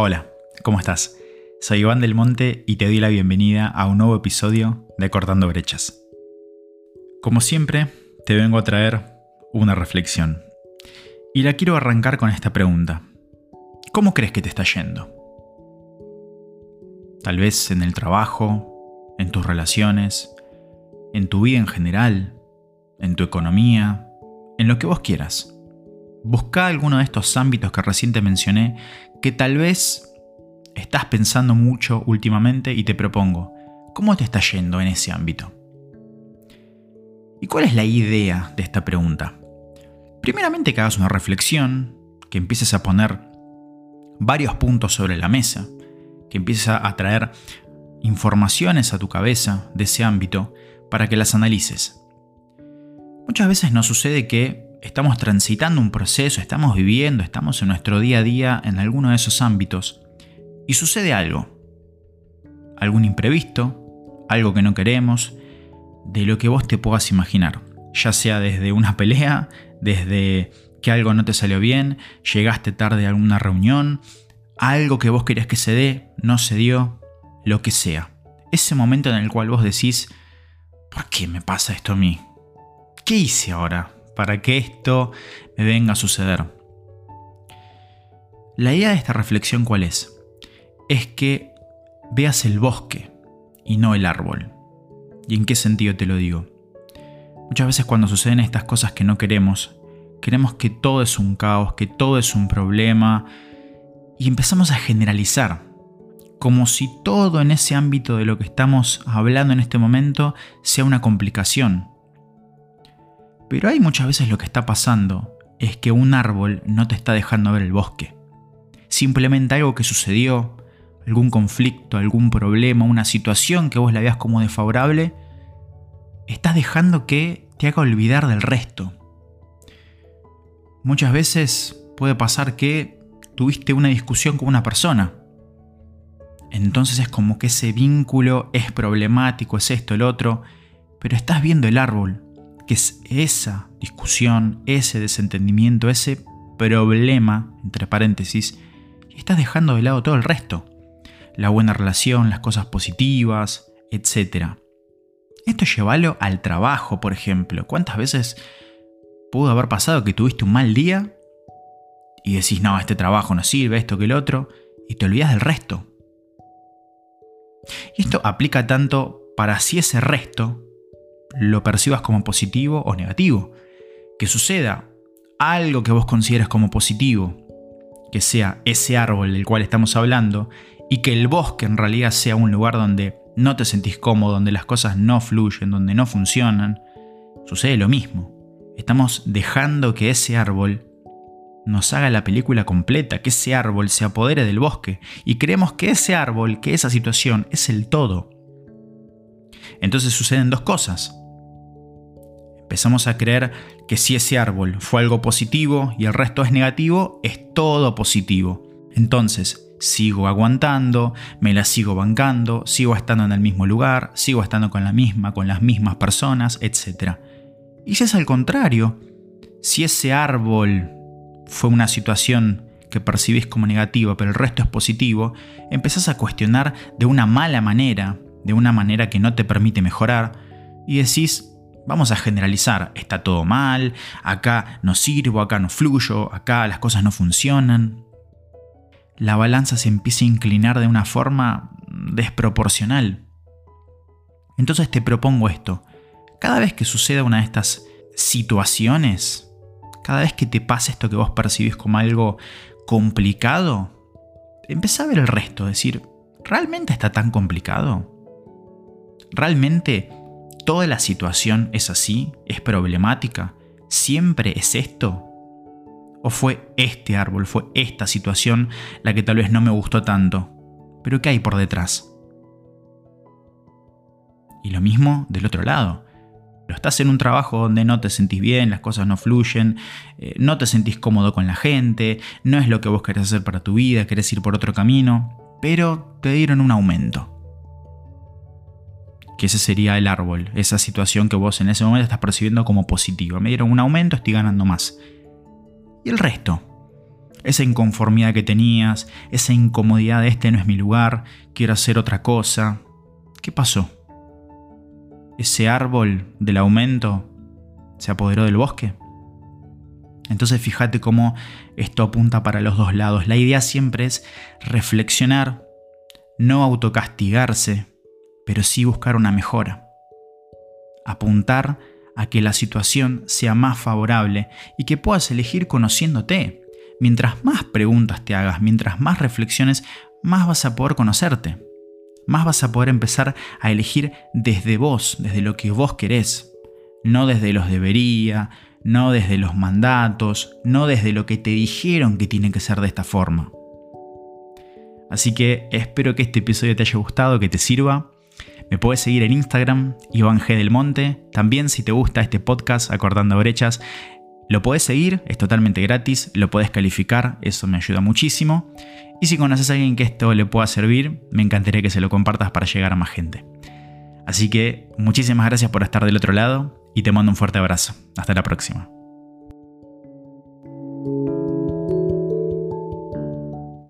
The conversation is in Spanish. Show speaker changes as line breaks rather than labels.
Hola, ¿cómo estás? Soy Iván del Monte y te doy la bienvenida a un nuevo episodio de Cortando Brechas. Como siempre, te vengo a traer una reflexión. Y la quiero arrancar con esta pregunta. ¿Cómo crees que te está yendo? Tal vez en el trabajo, en tus relaciones, en tu vida en general, en tu economía, en lo que vos quieras. Busca alguno de estos ámbitos que recién te mencioné que tal vez estás pensando mucho últimamente y te propongo, ¿cómo te está yendo en ese ámbito? ¿Y cuál es la idea de esta pregunta? Primeramente que hagas una reflexión, que empieces a poner varios puntos sobre la mesa, que empieces a traer informaciones a tu cabeza de ese ámbito para que las analices. Muchas veces nos sucede que estamos transitando un proceso, estamos viviendo, estamos en nuestro día a día en alguno de esos ámbitos y sucede algo. Algún imprevisto, algo que no queremos, de lo que vos te puedas imaginar. Ya sea desde una pelea, desde que algo no te salió bien, llegaste tarde a alguna reunión, algo que vos querías que se dé, no se dio, lo que sea. Ese momento en el cual vos decís, ¿por qué me pasa esto a mí? ¿Qué hice ahora para que esto me venga a suceder? La idea de esta reflexión cuál es? Es que veas el bosque y no el árbol. ¿Y en qué sentido te lo digo? Muchas veces cuando suceden estas cosas que no queremos, queremos que todo es un caos, que todo es un problema, y empezamos a generalizar, como si todo en ese ámbito de lo que estamos hablando en este momento sea una complicación. Pero hay muchas veces lo que está pasando es que un árbol no te está dejando ver el bosque. Simplemente algo que sucedió, algún conflicto, algún problema, una situación que vos la veas como desfavorable, estás dejando que te haga olvidar del resto. Muchas veces puede pasar que tuviste una discusión con una persona. Entonces es como que ese vínculo es problemático, es esto, el otro, pero estás viendo el árbol, que es esa discusión, ese desentendimiento, ese problema, entre paréntesis, y estás dejando de lado todo el resto la buena relación, las cosas positivas, etc. Esto llévalo al trabajo, por ejemplo. ¿Cuántas veces pudo haber pasado que tuviste un mal día y decís, no, este trabajo no sirve, esto que el otro, y te olvidas del resto? Y esto aplica tanto para si ese resto lo percibas como positivo o negativo. Que suceda algo que vos consideres como positivo, que sea ese árbol del cual estamos hablando, y que el bosque en realidad sea un lugar donde no te sentís cómodo, donde las cosas no fluyen, donde no funcionan, sucede lo mismo. Estamos dejando que ese árbol nos haga la película completa, que ese árbol se apodere del bosque y creemos que ese árbol, que esa situación es el todo. Entonces suceden dos cosas. Empezamos a creer que si ese árbol fue algo positivo y el resto es negativo, es todo positivo. Entonces, sigo aguantando, me la sigo bancando, sigo estando en el mismo lugar, sigo estando con la misma, con las mismas personas, etc. Y si es al contrario, si ese árbol fue una situación que percibís como negativa, pero el resto es positivo, empezás a cuestionar de una mala manera, de una manera que no te permite mejorar, y decís, vamos a generalizar, está todo mal, acá no sirvo, acá no fluyo, acá las cosas no funcionan, la balanza se empieza a inclinar de una forma desproporcional. Entonces te propongo esto. Cada vez que suceda una de estas situaciones, cada vez que te pase esto que vos percibís como algo complicado, empezá a ver el resto, decir, ¿realmente está tan complicado? ¿Realmente toda la situación es así? ¿Es problemática? ¿Siempre es esto? ¿O fue este árbol, fue esta situación la que tal vez no me gustó tanto? Pero ¿qué hay por detrás? Y lo mismo del otro lado. Lo estás en un trabajo donde no te sentís bien, las cosas no fluyen, eh, no te sentís cómodo con la gente, no es lo que vos querés hacer para tu vida, querés ir por otro camino, pero te dieron un aumento. Que ese sería el árbol, esa situación que vos en ese momento estás percibiendo como positiva. Me dieron un aumento, estoy ganando más. ¿Y el resto? esa inconformidad que tenías, esa incomodidad de este no es mi lugar, quiero hacer otra cosa. ¿Qué pasó? ¿Ese árbol del aumento se apoderó del bosque? Entonces fíjate cómo esto apunta para los dos lados. La idea siempre es reflexionar, no autocastigarse, pero sí buscar una mejora. Apuntar a que la situación sea más favorable y que puedas elegir conociéndote. Mientras más preguntas te hagas, mientras más reflexiones, más vas a poder conocerte. Más vas a poder empezar a elegir desde vos, desde lo que vos querés. No desde los debería, no desde los mandatos, no desde lo que te dijeron que tiene que ser de esta forma. Así que espero que este episodio te haya gustado, que te sirva. Me puedes seguir en Instagram, Iván G. del Monte. También si te gusta este podcast, Acordando Brechas, lo puedes seguir, es totalmente gratis, lo puedes calificar, eso me ayuda muchísimo. Y si conoces a alguien que esto le pueda servir, me encantaría que se lo compartas para llegar a más gente. Así que muchísimas gracias por estar del otro lado y te mando un fuerte abrazo. Hasta la próxima.